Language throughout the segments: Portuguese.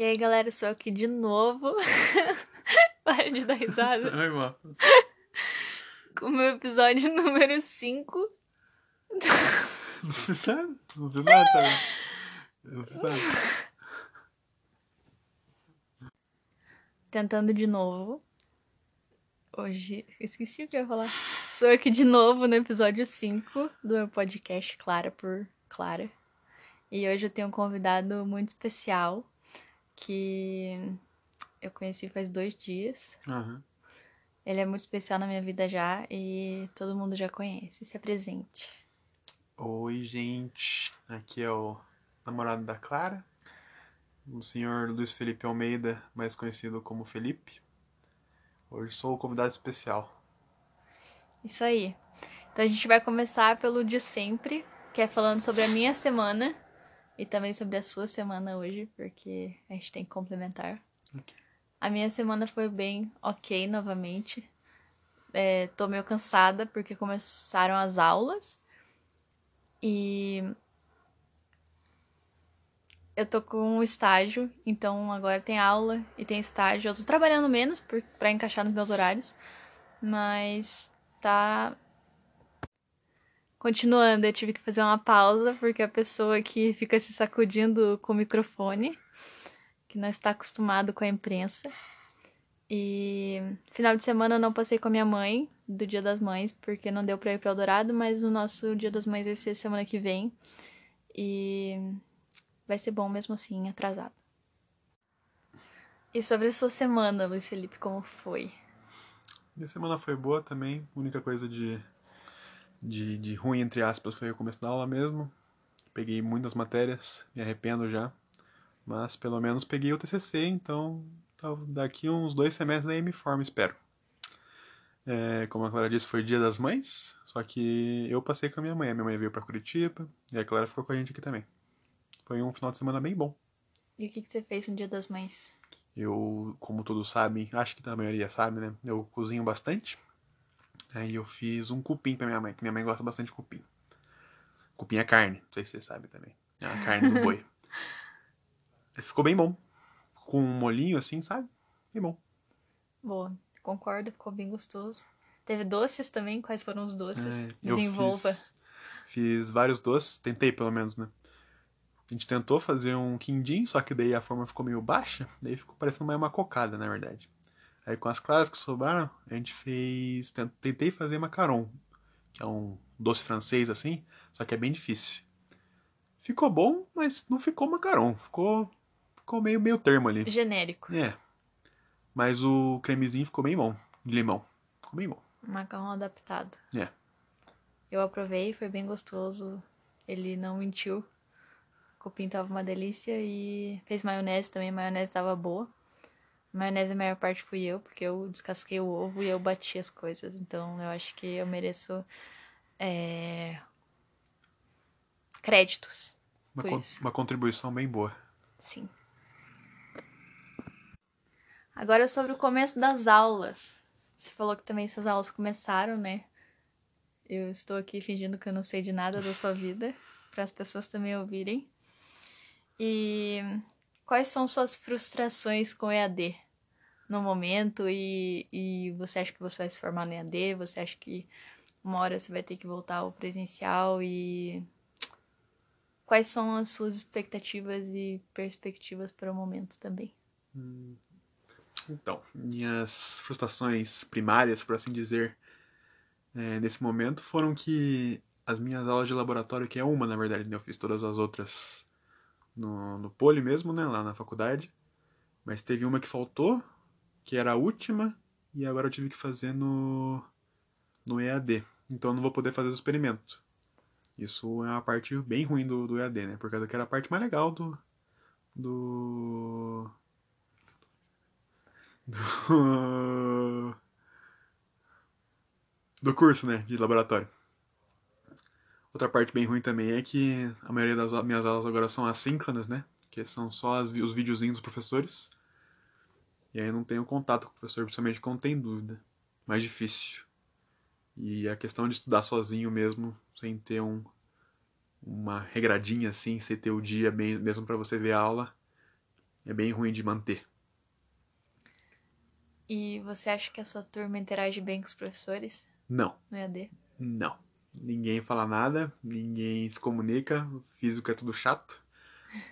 E aí, galera, sou aqui de novo. Para de dar risada. Ai, mano. Com o meu episódio número 5. Não fiz nada. Não fiz nada, tá? Não fiz nada. Tentando de novo. Hoje, esqueci o que eu ia falar. Sou aqui de novo no episódio 5 do meu podcast Clara por Clara. E hoje eu tenho um convidado muito especial que eu conheci faz dois dias. Aham. Ele é muito especial na minha vida já e todo mundo já conhece. Se apresente. Oi, gente. Aqui é o namorado da Clara, o senhor Luiz Felipe Almeida, mais conhecido como Felipe. Hoje sou o convidado especial. Isso aí. Então a gente vai começar pelo de sempre, que é falando sobre a minha semana e também sobre a sua semana hoje, porque a gente tem que complementar. Ok. A minha semana foi bem ok novamente. É, tô meio cansada porque começaram as aulas e eu tô com um estágio, então agora tem aula e tem estágio. Eu tô trabalhando menos por, pra encaixar nos meus horários, mas tá. Continuando, eu tive que fazer uma pausa porque a pessoa que fica se sacudindo com o microfone, que não está acostumado com a imprensa. E final de semana eu não passei com a minha mãe do Dia das Mães, porque não deu pra ir pra Eldorado, mas o nosso Dia das Mães vai ser semana que vem. E vai ser bom mesmo assim, atrasado. E sobre a sua semana, Luiz Felipe, como foi? Minha semana foi boa também. A única coisa de, de, de ruim, entre aspas, foi o começo da aula mesmo. Peguei muitas matérias, me arrependo já. Mas pelo menos peguei o TCC, então daqui uns dois semestres aí me formo, espero. É, como a Clara disse, foi dia das mães, só que eu passei com a minha mãe. A minha mãe veio pra Curitiba e a Clara ficou com a gente aqui também. Foi um final de semana bem bom. E o que, que você fez no Dia das Mães? Eu, como todos sabem, acho que a maioria sabe, né? Eu cozinho bastante. Aí eu fiz um cupim pra minha mãe, que minha mãe gosta bastante de cupim. Cupim é carne, não sei se vocês sabem também. É a carne do boi. Ficou bem bom. Com um molhinho assim, sabe? Bem bom. Boa, concordo, ficou bem gostoso. Teve doces também? Quais foram os doces? É, Desenvolva. Fiz, fiz vários doces, tentei pelo menos, né? A gente tentou fazer um quindim, só que daí a forma ficou meio baixa, daí ficou parecendo mais uma cocada, na verdade. Aí com as claras que sobraram, a gente fez. tent- Tentei fazer macaron, que é um doce francês assim, só que é bem difícil. Ficou bom, mas não ficou macaron, ficou, ficou meio meio termo ali. Genérico. É. Mas o cremezinho ficou bem bom, de limão. Ficou bem bom. Macarrão adaptado. É. Eu aprovei, foi bem gostoso. Ele não mentiu. O cupim tava uma delícia e fez maionese também. A maionese tava boa. A maionese, a maior parte fui eu, porque eu descasquei o ovo e eu bati as coisas. Então eu acho que eu mereço é, créditos. Uma, con- isso. uma contribuição bem boa. Sim. Agora sobre o começo das aulas. Você falou que também suas aulas começaram, né? Eu estou aqui fingindo que eu não sei de nada da sua vida, para as pessoas também ouvirem. E quais são suas frustrações com EAD no momento? E, e você acha que você vai se formar no EAD? Você acha que uma hora você vai ter que voltar ao presencial? E quais são as suas expectativas e perspectivas para o momento também? Então, minhas frustrações primárias, por assim dizer, é, nesse momento foram que as minhas aulas de laboratório, que é uma, na verdade, né? Eu fiz todas as outras no, no Poli mesmo, né? Lá na faculdade. Mas teve uma que faltou, que era a última, e agora eu tive que fazer no, no EAD. Então eu não vou poder fazer os experimentos. Isso é uma parte bem ruim do, do EAD, né? Por causa que era a parte mais legal do. do. do. do curso, né? De laboratório. Outra parte bem ruim também é que a maioria das minhas aulas agora são assíncronas, né? Que são só as os videozinhos dos professores. E aí eu não tenho contato com o professor, principalmente quando tem dúvida. Mais difícil. E a questão de estudar sozinho mesmo, sem ter um, uma regradinha assim, sem ter o dia bem, mesmo para você ver a aula, é bem ruim de manter. E você acha que a sua turma interage bem com os professores Não, no EAD? não. Ninguém fala nada, ninguém se comunica, o físico é tudo chato,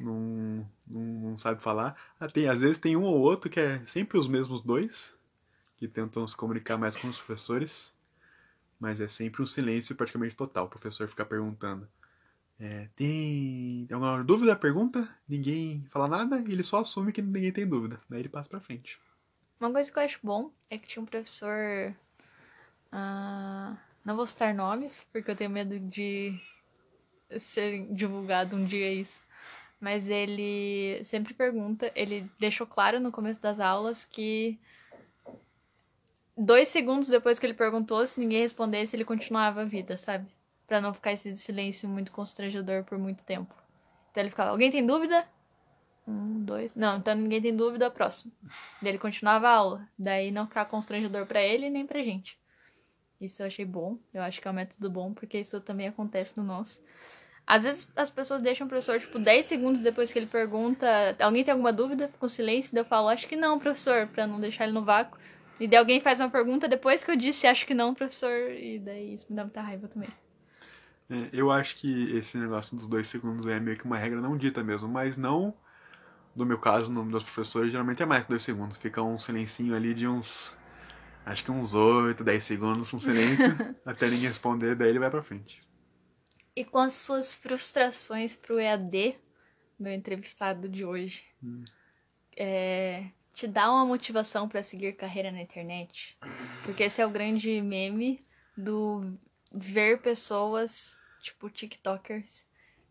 não, não, não sabe falar. Ah, tem, às vezes tem um ou outro que é sempre os mesmos dois, que tentam se comunicar mais com os professores, mas é sempre um silêncio praticamente total. O professor fica perguntando. É, tem alguma dúvida? Pergunta, ninguém fala nada e ele só assume que ninguém tem dúvida. Daí ele passa pra frente. Uma coisa que eu acho bom é que tinha um professor. ah, não vou citar nomes, porque eu tenho medo de ser divulgado um dia isso. Mas ele sempre pergunta, ele deixou claro no começo das aulas que dois segundos depois que ele perguntou, se ninguém respondesse, ele continuava a vida, sabe? Pra não ficar esse silêncio muito constrangedor por muito tempo. Então ele ficava, alguém tem dúvida? Um, dois. Não, então ninguém tem dúvida, próximo. Daí ele continuava a aula. Daí não ficar constrangedor pra ele nem pra gente. Isso eu achei bom. Eu acho que é um método bom, porque isso também acontece no nosso. Às vezes as pessoas deixam o professor, tipo, 10 segundos depois que ele pergunta: alguém tem alguma dúvida? Um silêncio. Daí eu falo: acho que não, professor, pra não deixar ele no vácuo. E daí alguém faz uma pergunta depois que eu disse: acho que não, professor. E daí isso me dá muita raiva também. É, eu acho que esse negócio dos dois segundos é meio que uma regra não dita mesmo, mas não, no meu caso, no dos professores, geralmente é mais que dois segundos. Fica um silencinho ali de uns, acho que uns 8, 10 segundos, um silêncio, até ninguém responder, daí ele vai pra frente. E com as suas frustrações pro EAD, meu entrevistado de hoje, é, te dá uma motivação pra seguir carreira na internet? Porque esse é o grande meme do ver pessoas, tipo TikTokers,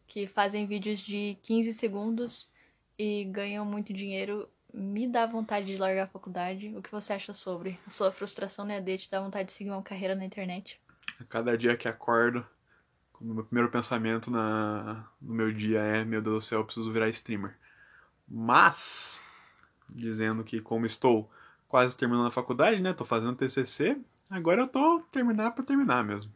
que fazem vídeos de 15 segundos e ganham muito dinheiro. Me dá vontade de largar a faculdade. O que você acha sobre? A sua frustração no EAD te dá vontade de seguir uma carreira na internet? A cada dia que acordo, o meu primeiro pensamento na, no meu dia é: meu Deus do céu, eu preciso virar streamer. Mas, dizendo que como estou quase terminando a faculdade, né? Tô fazendo TCC, agora eu tô terminar por terminar mesmo.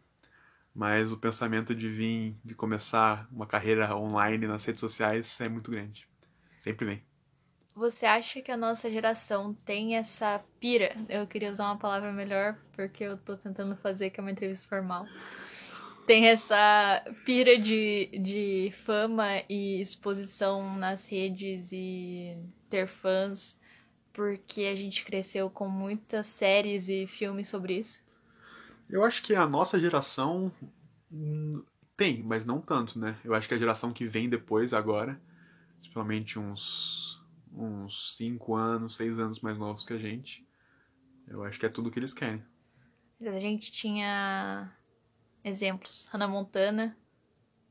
Mas o pensamento de vir, de começar uma carreira online nas redes sociais é muito grande. Sempre vem. Você acha que a nossa geração tem essa pira? Eu queria usar uma palavra melhor porque eu tô tentando fazer que é uma entrevista formal. Tem essa pira de, de fama e exposição nas redes e ter fãs porque a gente cresceu com muitas séries e filmes sobre isso? Eu acho que a nossa geração hum, tem, mas não tanto, né? Eu acho que a geração que vem depois, agora, principalmente uns uns 5 anos, 6 anos mais novos que a gente, eu acho que é tudo que eles querem. A gente tinha exemplos. Hannah Montana,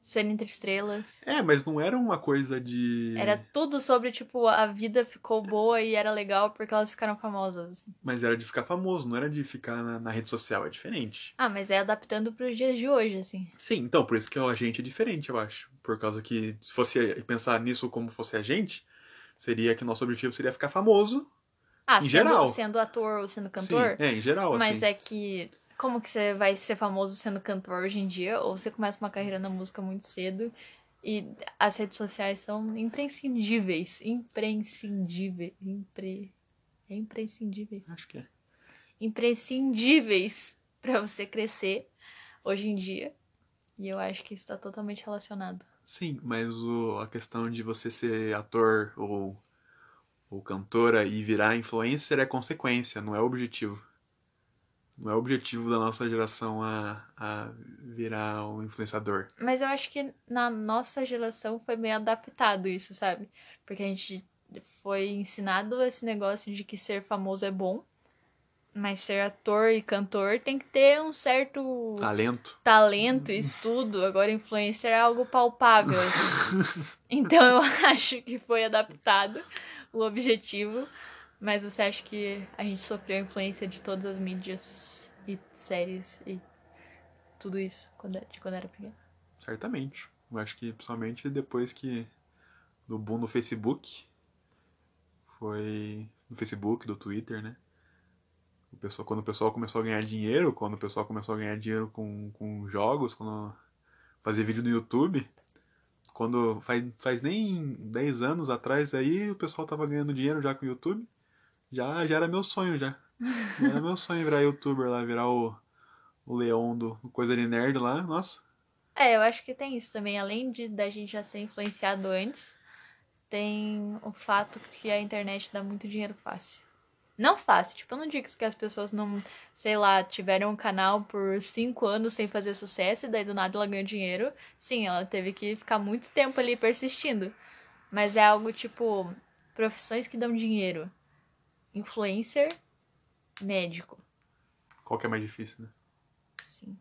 Cena Entre Estrelas. É, mas não era uma coisa de. Era tudo sobre, tipo, a vida ficou boa e era legal porque elas ficaram famosas. Mas era de ficar famoso, não era de ficar na, na rede social, é diferente. Ah, mas é adaptando pros dias de hoje, assim. Sim, então, por isso que a gente é diferente, eu acho. Por causa que, se fosse pensar nisso como fosse a gente, seria que nosso objetivo seria ficar famoso. Ah, Em sendo, geral. sendo ator ou sendo cantor. Sim, é, em geral, Mas assim. é que. Como que você vai ser famoso sendo cantor hoje em dia? Ou você começa uma carreira na música muito cedo e as redes sociais são imprescindíveis. Imprescindíveis. Impre... É imprescindíveis. Acho que é. Imprescindíveis pra você crescer hoje em dia. E eu acho que isso tá totalmente relacionado. Sim, mas o, a questão de você ser ator ou, ou cantora e virar influencer é consequência, não é objetivo. Não é objetivo da nossa geração a, a virar um influenciador. Mas eu acho que na nossa geração foi meio adaptado isso, sabe? Porque a gente foi ensinado esse negócio de que ser famoso é bom, mas ser ator e cantor tem que ter um certo Talento. talento, estudo. Agora, influencer é algo palpável. assim. então, eu acho que foi adaptado o objetivo. Mas você acha que a gente sofreu a influência de todas as mídias e séries e tudo isso quando, de quando era pequeno? Certamente. Eu acho que principalmente depois que do boom do Facebook, foi no Facebook, do Twitter, né? O pessoal, quando o pessoal começou a ganhar dinheiro, quando o pessoal começou a ganhar dinheiro com, com jogos, quando fazia vídeo no YouTube, Quando faz, faz nem 10 anos atrás aí, o pessoal tava ganhando dinheiro já com o YouTube. Já, já era meu sonho já. já era meu sonho virar youtuber lá, virar o, o leão do Coisa de Nerd lá. Nossa. É, eu acho que tem isso também. Além de da gente já ser influenciado antes, tem o fato que a internet dá muito dinheiro fácil. Não fácil, tipo, eu não digo que as pessoas não, sei lá, tiveram um canal por cinco anos sem fazer sucesso e daí do nada ela ganhou dinheiro. Sim, ela teve que ficar muito tempo ali persistindo. Mas é algo tipo, profissões que dão dinheiro. Influencer, médico. Qual que é mais difícil, né? Sim.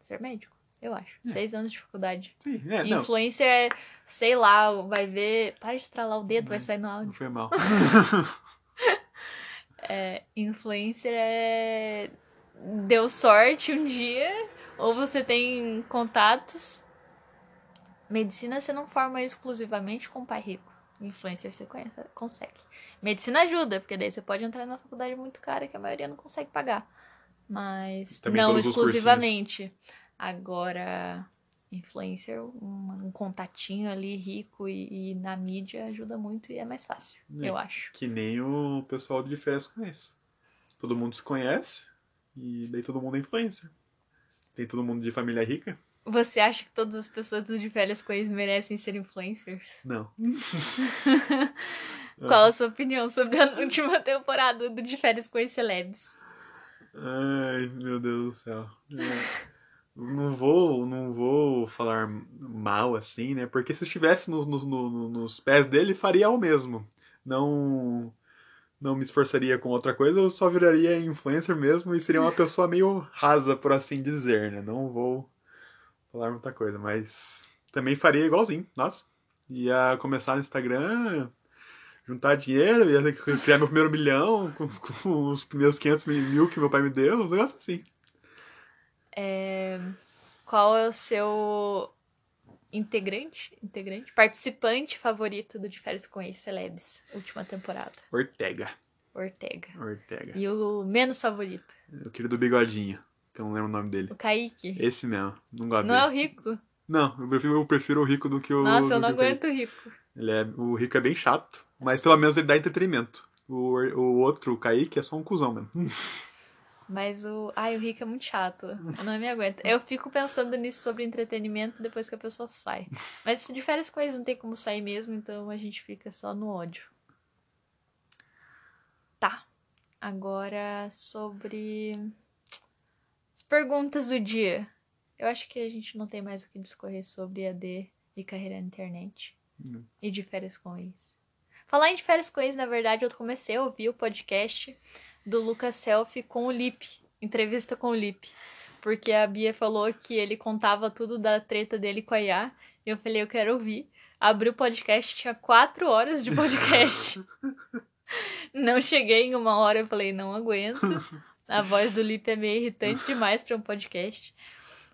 Ser médico, eu acho. É. Seis anos de dificuldade. Sim, é, Influencer é, sei lá, vai ver. Para de estralar o dedo, vai, vai sair no áudio. Não foi mal. é, influencer é. Deu sorte um dia, ou você tem contatos. Medicina você não forma exclusivamente com pai rico. Influencer você conhece, consegue. Medicina ajuda, porque daí você pode entrar numa faculdade muito cara que a maioria não consegue pagar. Mas Também não exclusivamente. Agora, influencer, um, um, contatinho ali rico e, e, na mídia ajuda muito e é mais fácil, é, eu acho. Que nem o pessoal de férias conhece. Todo mundo se conhece e daí todo mundo é influencer. Tem todo mundo de família rica. Você acha que todas as pessoas do de férias conhece merecem ser influencers? Não. Qual a sua opinião sobre a última temporada do De Férias com Celebs? Ai, meu Deus do céu. Não vou, não vou falar mal assim, né? Porque se estivesse no, no, no, nos pés dele, faria o mesmo. Não, não me esforçaria com outra coisa, eu só viraria influencer mesmo e seria uma pessoa meio rasa, por assim dizer, né? Não vou falar muita coisa, mas também faria igualzinho, nossa. Ia começar no Instagram, juntar dinheiro, ia criar meu primeiro milhão com, com os primeiros 500 mil que meu pai me deu, uns negócios assim. É... Qual é o seu integrante, integrante, participante favorito do De Férias com Ex-Celebs, última temporada? Ortega. Ortega. Ortega. E o menos favorito? O querido Bigodinho, que eu não lembro o nome dele. O Kaique. Esse mesmo, não gosto Não dele. é o Rico? Não, eu prefiro, eu prefiro o Rico do que o... Nossa, eu não aguento o Rico. Ele é, o Rico é bem chato, mas pelo menos ele dá entretenimento. O, o outro, o Kaique, é só um cuzão mesmo. Mas o. Ai, o Rick é muito chato. Eu não me aguento. Eu fico pensando nisso sobre entretenimento depois que a pessoa sai. Mas de férias eles não tem como sair mesmo, então a gente fica só no ódio. Tá. Agora sobre. As perguntas do dia. Eu acho que a gente não tem mais o que discorrer sobre AD e carreira na internet. Hum. E de férias com ex. Falar em de férias com ex, na verdade, eu comecei a ouvir o podcast do Lucas Selfie com o Lip, entrevista com o Lip. Porque a Bia falou que ele contava tudo da treta dele com a Iá. E eu falei, eu quero ouvir. Abri o podcast, tinha quatro horas de podcast. não cheguei em uma hora, eu falei, não aguento. A voz do Lip é meio irritante demais para um podcast.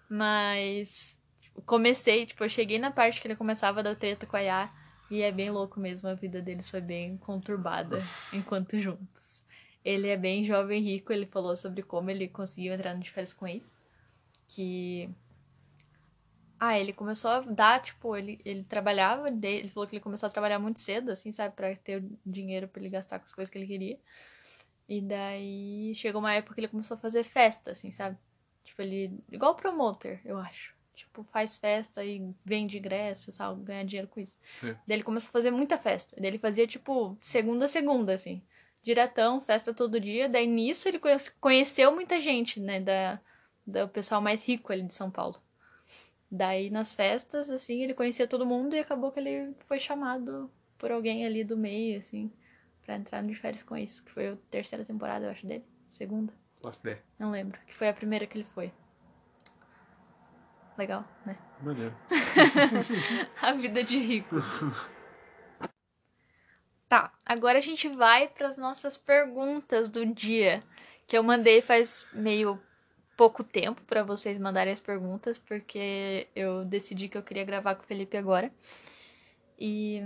Mas comecei, tipo, eu cheguei na parte que ele começava da treta com a Iá. E é bem louco mesmo, a vida deles foi bem conturbada enquanto juntos. Ele é bem jovem e rico, ele falou sobre como ele conseguiu entrar no de férias com ex. Que. Ah, ele começou a dar, tipo, ele, ele trabalhava, ele falou que ele começou a trabalhar muito cedo, assim, sabe, pra ter dinheiro para ele gastar com as coisas que ele queria. E daí chegou uma época que ele começou a fazer festa, assim, sabe? Tipo, ele. Igual promoter, eu acho. Tipo, faz festa e vende ingresso, sabe? Ganha dinheiro com isso. É. Daí ele começou a fazer muita festa. Daí ele fazia, tipo, segunda a segunda, assim diretão, festa todo dia. Daí nisso ele conheceu muita gente, né? Da, do pessoal mais rico ali de São Paulo. Daí nas festas, assim, ele conhecia todo mundo e acabou que ele foi chamado por alguém ali do meio, assim, pra entrar no de férias com isso. Que foi a terceira temporada, eu acho, dele. Segunda. Last Day. Não lembro. Que foi a primeira que ele foi. Legal, né? Maneiro. a vida de rico. Tá, agora a gente vai para as nossas perguntas do dia, que eu mandei faz meio pouco tempo para vocês mandarem as perguntas, porque eu decidi que eu queria gravar com o Felipe agora. E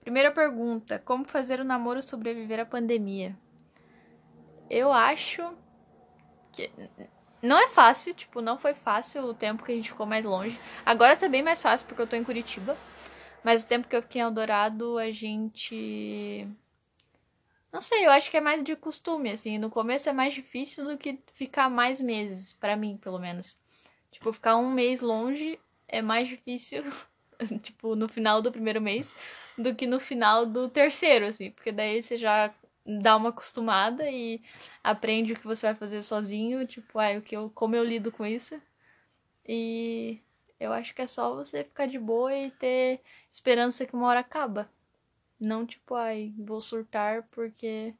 primeira pergunta: como fazer o namoro sobreviver à pandemia? Eu acho que Não é fácil, tipo, não foi fácil o tempo que a gente ficou mais longe. Agora tá bem mais fácil porque eu tô em Curitiba. Mas o tempo que eu fiquei em Eldorado, a gente. Não sei, eu acho que é mais de costume, assim. No começo é mais difícil do que ficar mais meses, para mim, pelo menos. Tipo, ficar um mês longe é mais difícil, tipo, no final do primeiro mês, do que no final do terceiro, assim. Porque daí você já dá uma acostumada e aprende o que você vai fazer sozinho, tipo, ah, o que eu, como eu lido com isso. E eu acho que é só você ficar de boa e ter esperança que uma hora acaba. Não tipo, ai, vou surtar porque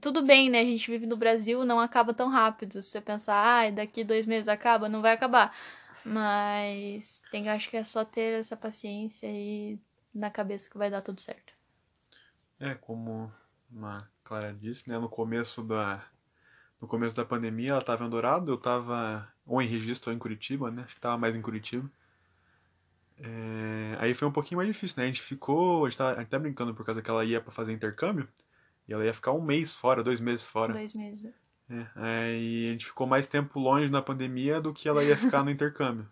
tudo bem, né? A gente vive no Brasil, não acaba tão rápido. Se você pensar, ai, daqui dois meses acaba, não vai acabar. Mas tem, acho que é só ter essa paciência e na cabeça que vai dar tudo certo. É, como a Clara disse, né? No começo da, no começo da pandemia, ela estava em Dourado, eu estava ou em registro ou em Curitiba, né? Acho que estava mais em Curitiba. É, aí foi um pouquinho mais difícil, né? A gente ficou, a gente, tava, a gente tá brincando por causa que ela ia para fazer intercâmbio, e ela ia ficar um mês fora, dois meses fora. Dois meses. É, aí a gente ficou mais tempo longe na pandemia do que ela ia ficar no intercâmbio.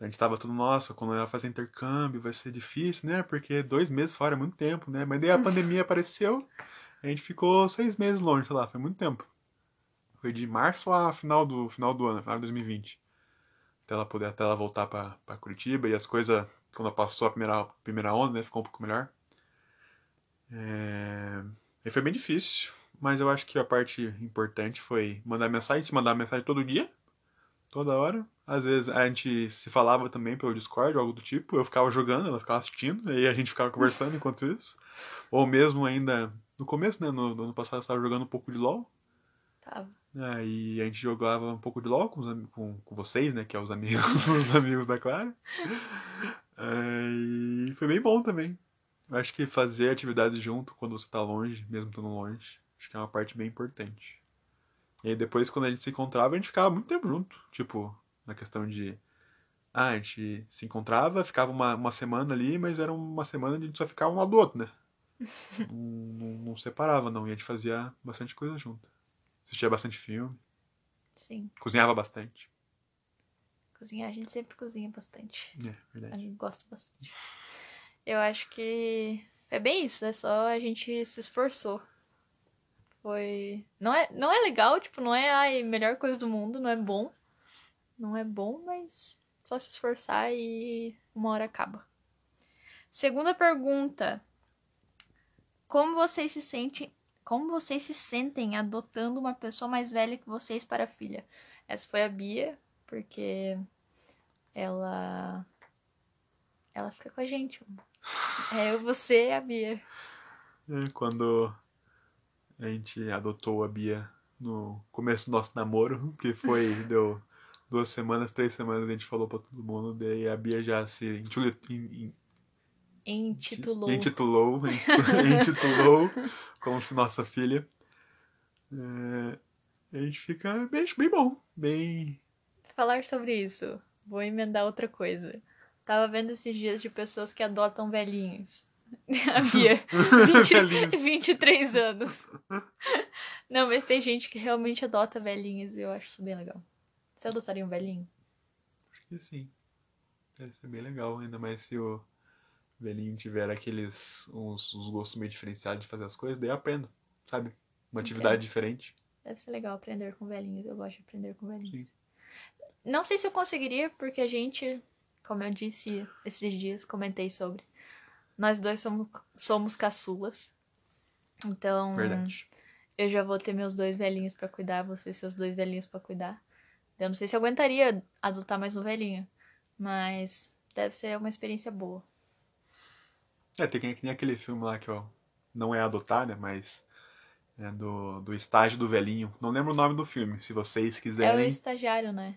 A gente tava tudo, nossa, quando ela fazer intercâmbio vai ser difícil, né? Porque dois meses fora é muito tempo, né? Mas daí a pandemia apareceu, a gente ficou seis meses longe, sei lá, foi muito tempo. Foi de março a final do, final do ano, final de 2020. Até ela poder, até ela voltar pra Curitiba e as coisas, quando passou a primeira, primeira onda, né, ficou um pouco melhor. É... E foi bem difícil, mas eu acho que a parte importante foi mandar mensagem, se mandar mensagem todo dia, toda hora. Às vezes a gente se falava também pelo Discord, algo do tipo. Eu ficava jogando, ela ficava assistindo, e a gente ficava conversando enquanto isso. Ou mesmo ainda no começo, né? No, no ano passado eu estava jogando um pouco de LOL. Aí a gente jogava um pouco de LOL com, com, com vocês, né? Que é os amigos, os amigos da Clara. E foi bem bom também. Eu acho que fazer atividades junto quando você tá longe, mesmo estando longe, acho que é uma parte bem importante. E aí depois, quando a gente se encontrava, a gente ficava muito tempo junto. Tipo, na questão de. Ah, a gente se encontrava, ficava uma, uma semana ali, mas era uma semana onde a gente só ficava um lado do outro, né? não, não, não separava, não. E a gente fazia bastante coisa junto. Assistia bastante filme. Sim. Cozinhava bastante. Cozinhar, a gente sempre cozinha bastante. É, verdade. A gente gosta bastante. Eu acho que é bem isso, é só a gente se esforçou. Foi. Não é, não é legal, tipo, não é a melhor coisa do mundo, não é bom. Não é bom, mas só se esforçar e uma hora acaba. Segunda pergunta. Como vocês se sentem como vocês se sentem adotando uma pessoa mais velha que vocês para filha? Essa foi a Bia, porque ela ela fica com a gente. É eu, você e a Bia. É, quando a gente adotou a Bia no começo do nosso namoro, que foi, deu duas semanas, três semanas, a gente falou pra todo mundo, daí a Bia já se intitulou. Intitulou, intitulou como se nossa filha. É, a gente fica bem, bem bom, bem. Falar sobre isso, vou emendar outra coisa. Tava vendo esses dias de pessoas que adotam velhinhos. A Bia, 20, 23 anos. Não, mas tem gente que realmente adota velhinhos e eu acho isso bem legal. Você adotaria um velhinho? Acho que sim. Deve ser bem legal, ainda mais se o velhinho tiver aqueles uns, uns gostos meio diferenciados de fazer as coisas, daí eu aprendo, sabe? Uma atividade Entendo. diferente. Deve ser legal aprender com velhinhos. Eu gosto de aprender com velhinhos. Sim. Não sei se eu conseguiria, porque a gente, como eu disse esses dias, comentei sobre. Nós dois somos, somos caçulas. Então, Verdade. eu já vou ter meus dois velhinhos para cuidar, você seus dois velhinhos para cuidar. Eu não sei se eu aguentaria adotar mais um velhinho, mas deve ser uma experiência boa. É, tem, tem aquele filme lá que ó, não é adotar, né? Mas é do, do estágio do velhinho. Não lembro o nome do filme, se vocês quiserem. É o estagiário, né?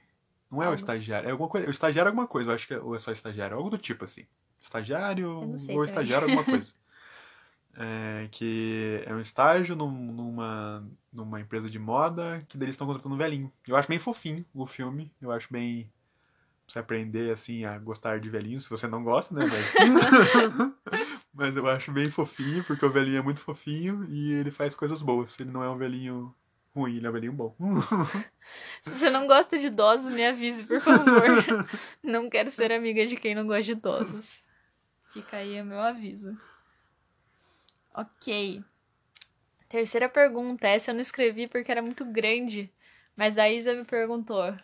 Não é Algo. o estagiário, é alguma coisa. O estagiário é alguma coisa, eu acho que é, ou é só estagiário, algo do tipo assim. Estagiário ou também. estagiário alguma coisa. É, que é um estágio num, numa, numa empresa de moda que eles estão contratando um velhinho. Eu acho bem fofinho o filme, eu acho bem você aprender assim a gostar de velhinhos, se você não gosta, né? Mas, mas eu acho bem fofinho, porque o velhinho é muito fofinho e ele faz coisas boas. Ele não é um velhinho ruim, ele é um velhinho bom. Se você não gosta de idosos, me avise, por favor. não quero ser amiga de quem não gosta de idosos. Fica aí o meu aviso. Ok. Terceira pergunta. Essa eu não escrevi porque era muito grande. Mas a Isa me perguntou.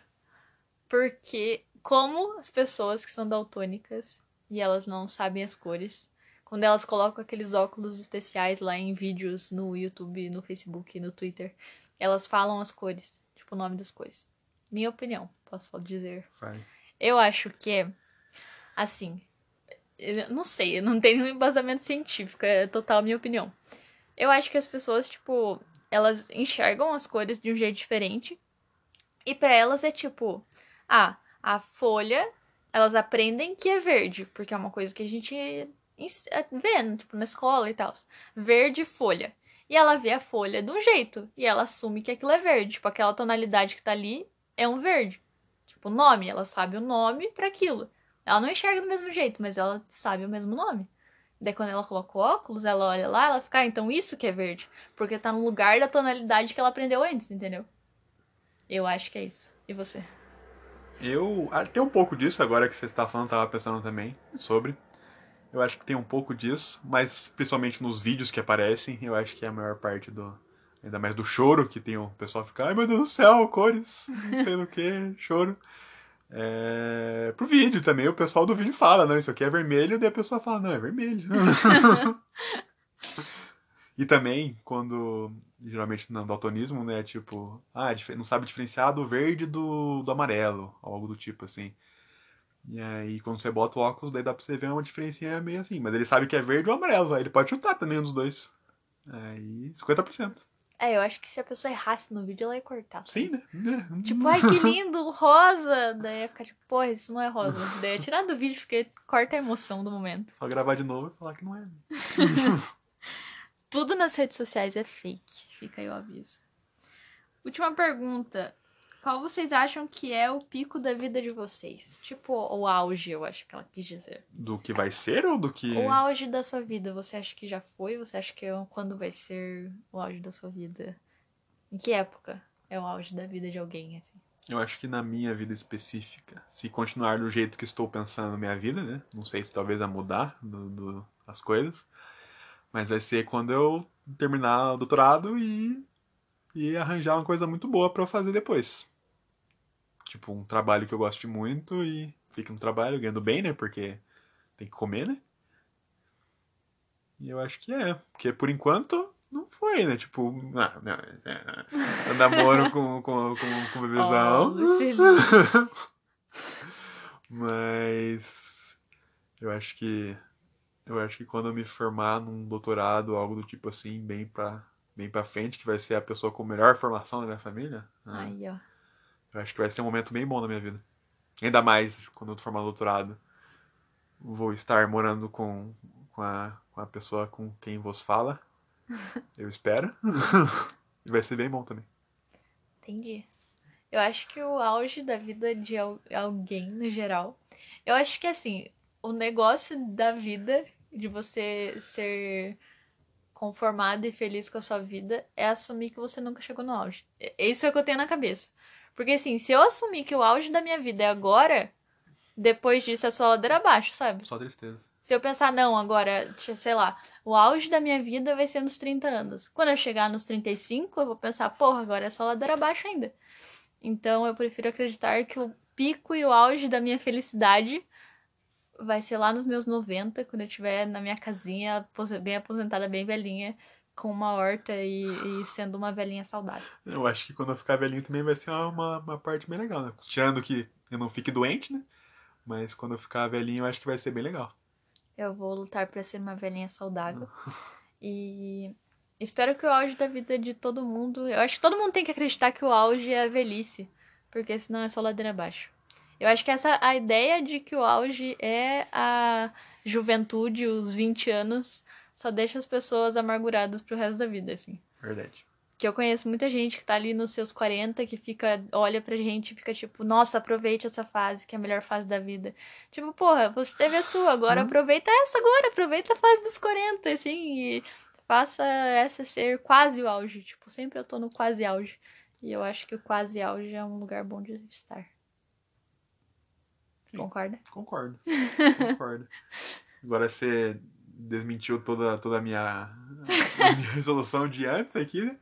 Por que. Como as pessoas que são daltônicas e elas não sabem as cores. Quando elas colocam aqueles óculos especiais lá em vídeos no YouTube, no Facebook, no Twitter, elas falam as cores, tipo o nome das cores. Minha opinião, posso dizer. Vai. Eu acho que, assim, eu não sei, eu não tenho nenhum embasamento científico, é total minha opinião. Eu acho que as pessoas, tipo, elas enxergam as cores de um jeito diferente. E para elas é tipo, ah, a folha, elas aprendem que é verde, porque é uma coisa que a gente vê, né, tipo, na escola e tal. Verde folha. E ela vê a folha de um jeito. E ela assume que aquilo é verde. Tipo, aquela tonalidade que tá ali é um verde. Tipo, nome. Ela sabe o nome para aquilo. Ela não enxerga do mesmo jeito, mas ela sabe o mesmo nome. Daí quando ela coloca o óculos, ela olha lá, ela fica, ah, então isso que é verde. Porque tá no lugar da tonalidade que ela aprendeu antes, entendeu? Eu acho que é isso. E você? Eu. Ah, tem um pouco disso agora que você está falando, tava pensando também sobre. Eu acho que tem um pouco disso, mas principalmente nos vídeos que aparecem, eu acho que é a maior parte do. Ainda mais do choro, que tem o pessoal ficar, ai meu Deus do céu, cores, não sei do que, choro. É... Pro vídeo também, o pessoal do vídeo fala, não, isso aqui é vermelho, daí a pessoa fala, não, é vermelho. e também, quando, geralmente no daltonismo, né, tipo, ah, não sabe diferenciar do verde do, do amarelo, algo do tipo, assim. E aí, quando você bota o óculos, daí dá pra você ver uma diferença meio assim. Mas ele sabe que é verde ou amarelo, ele pode chutar também um dos dois. Aí, 50%. É, eu acho que se a pessoa errasse no vídeo, ela ia cortar. Sim, né? Tipo, ai que lindo, rosa! Daí ia ficar tipo, porra, isso não é rosa. Daí ia tirar do vídeo porque corta a emoção do momento. Só gravar de novo e falar que não é. Tudo nas redes sociais é fake. Fica aí o aviso. Última pergunta. Qual vocês acham que é o pico da vida de vocês? Tipo, o auge, eu acho que ela quis dizer. Do que vai ser ou do que. O auge da sua vida. Você acha que já foi? Você acha que é quando vai ser o auge da sua vida? Em que época é o auge da vida de alguém, assim? Eu acho que na minha vida específica, se continuar do jeito que estou pensando na minha vida, né? Não sei se talvez a mudar do, do, as coisas. Mas vai ser quando eu terminar o doutorado e e arranjar uma coisa muito boa para eu fazer depois. Tipo, um trabalho que eu gosto muito e fica no trabalho ganhando bem, né? Porque tem que comer, né? E eu acho que é, porque por enquanto não foi, né? Tipo, não, não, é, eu namoro com, com, com, com o bebezão. Oh, Mas eu acho que eu acho que quando eu me formar num doutorado, algo do tipo assim, bem pra bem pra frente, que vai ser a pessoa com melhor formação da minha família. Né? Aí, ó. Eu acho que vai ser um momento bem bom na minha vida. Ainda mais quando eu formar doutorado. Vou estar morando com, com, a, com a pessoa com quem vos fala. Eu espero. e vai ser bem bom também. Entendi. Eu acho que o auge da vida de alguém, no geral. Eu acho que, assim, o negócio da vida, de você ser conformado e feliz com a sua vida é assumir que você nunca chegou no auge. Isso é o que eu tenho na cabeça. Porque assim, se eu assumir que o auge da minha vida é agora, depois disso é só ladeira abaixo, sabe? Só tristeza. Se eu pensar, não, agora, sei lá, o auge da minha vida vai ser nos 30 anos. Quando eu chegar nos 35, eu vou pensar, porra, agora é só ladeira abaixo ainda. Então eu prefiro acreditar que o pico e o auge da minha felicidade vai ser lá nos meus 90, quando eu estiver na minha casinha, bem aposentada, bem velhinha, com uma horta e, e, sendo uma velhinha saudável. Eu acho que quando eu ficar velhinho também vai ser uma, uma parte bem legal, né? Tirando que eu não fique doente, né? Mas quando eu ficar velhinho, eu acho que vai ser bem legal. Eu vou lutar para ser uma velhinha saudável. e espero que o auge da vida de todo mundo. Eu acho que todo mundo tem que acreditar que o auge é a velhice. Porque senão é só ladeira abaixo. Eu acho que essa a ideia de que o auge é a juventude, os 20 anos, só deixa as pessoas amarguradas pro resto da vida, assim. Verdade. Que eu conheço muita gente que tá ali nos seus 40, que fica, olha pra gente e fica tipo, nossa, aproveite essa fase, que é a melhor fase da vida. Tipo, porra, você teve a sua, agora hum. aproveita essa agora, aproveita a fase dos 40, assim, e faça essa ser quase o auge. Tipo, sempre eu tô no quase auge. E eu acho que o quase auge é um lugar bom de estar. Sim. Concorda? Concordo. Concordo. Agora você desmentiu toda, toda a minha, a minha resolução de antes aqui, né?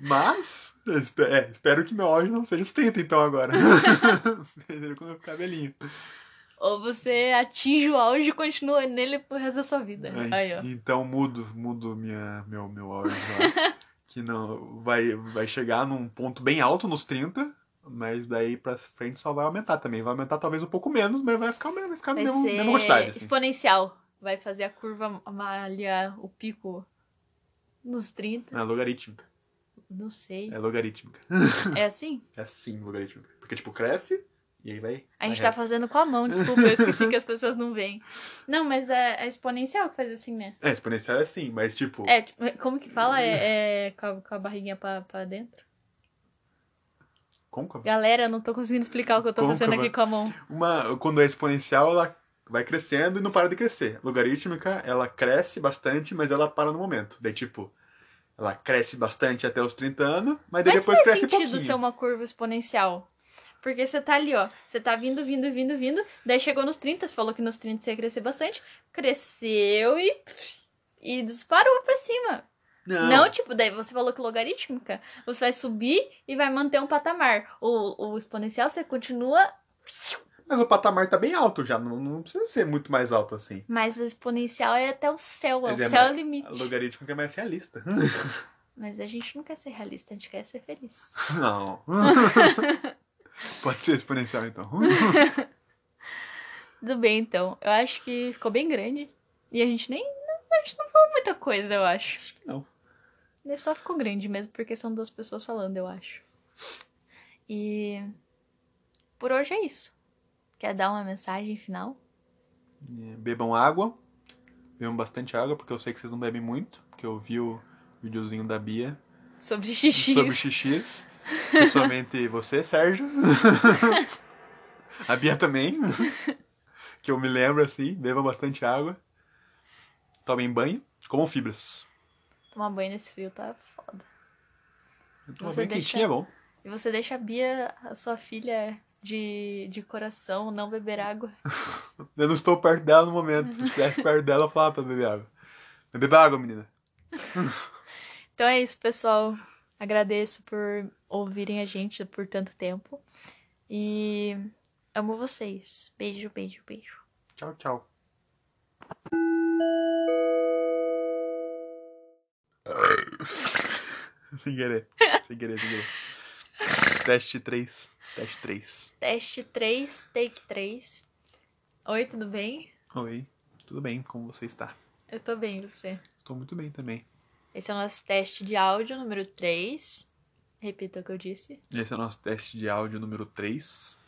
Mas, é, espero que meu auge não seja os 30, então, agora. Seja quando eu ficar velhinho. Ou você atinge o auge e continua nele pro resto da sua vida. Aí, ó. Então, mudo, mudo minha, meu, meu auge que não vai, vai chegar num ponto bem alto nos 30, mas daí pra frente só vai aumentar também. Vai aumentar talvez um pouco menos, mas vai ficar, vai ficar Vai mesma, ser mesma quantidade. assim. exponencial. Vai fazer a curva malhar o pico nos 30. É logarítmica. Não sei. É logarítmica. É assim? É assim, logarítmica. Porque, tipo, cresce e aí vai. A gente vai tá fazendo com a mão, desculpa, eu esqueci que as pessoas não veem. Não, mas é, é exponencial que faz assim, né? É, exponencial é assim, mas tipo. É, tipo, como que fala? É, é com, a, com a barriguinha pra, pra dentro? Côncava. Galera, eu não tô conseguindo explicar o que eu tô fazendo aqui com a mão. Uma, quando é exponencial, ela vai crescendo e não para de crescer. Logarítmica, ela cresce bastante, mas ela para no momento. Daí, tipo, ela cresce bastante até os 30 anos, mas daí Mas depois faz cresce sentido pouquinho. ser uma curva exponencial. Porque você tá ali, ó. Você tá vindo, vindo, vindo, vindo. Daí chegou nos 30, você falou que nos 30 você ia crescer bastante. Cresceu e. E disparou pra cima. Não, Não, tipo, daí você falou que logarítmica, você vai subir e vai manter um patamar. O, o exponencial você continua, mas o patamar tá bem alto já, não, não precisa ser muito mais alto assim. mas a exponencial é até o céu, é Mas o é céu é o limite. A logarítmica é mais realista. Mas a gente não quer ser realista, a gente quer ser feliz. Não. Pode ser exponencial então. Tudo bem, então. Eu acho que ficou bem grande. E a gente nem. A gente não falou muita coisa, eu acho. Não. Ele só ficou grande mesmo, porque são duas pessoas falando, eu acho. E. Por hoje é isso. Quer dar uma mensagem final? É, Bebam água. Bebam bastante água, porque eu sei que vocês não bebem muito. Porque eu vi o videozinho da Bia Sobre xixi. sobre xixis. Principalmente você, Sérgio. A Bia também. Que eu me lembro assim. Bebam bastante água. Tomem banho. Comam fibras. Tomar banho nesse frio tá foda. Tomar Você banho deixa- quentinho é bom. E você deixa a Bia, a sua filha, de, de coração, não beber água. Eu não estou perto dela no momento. Se estivesse perto dela, eu falava pra beber água. Mas Beba água, menina. Então é isso, pessoal. Agradeço por ouvirem a gente por tanto tempo. E amo vocês. Beijo, beijo, beijo. Tchau, tchau. sem querer. Sem querer, sem querer. Teste 3. Teste 3. Teste 3, take 3. Oi, tudo bem? Oi. Tudo bem? Como você está? Eu tô bem, e você? Estou muito bem também. Esse é o nosso teste de áudio número 3. Repita o que eu disse. Esse é o nosso teste de áudio número 3.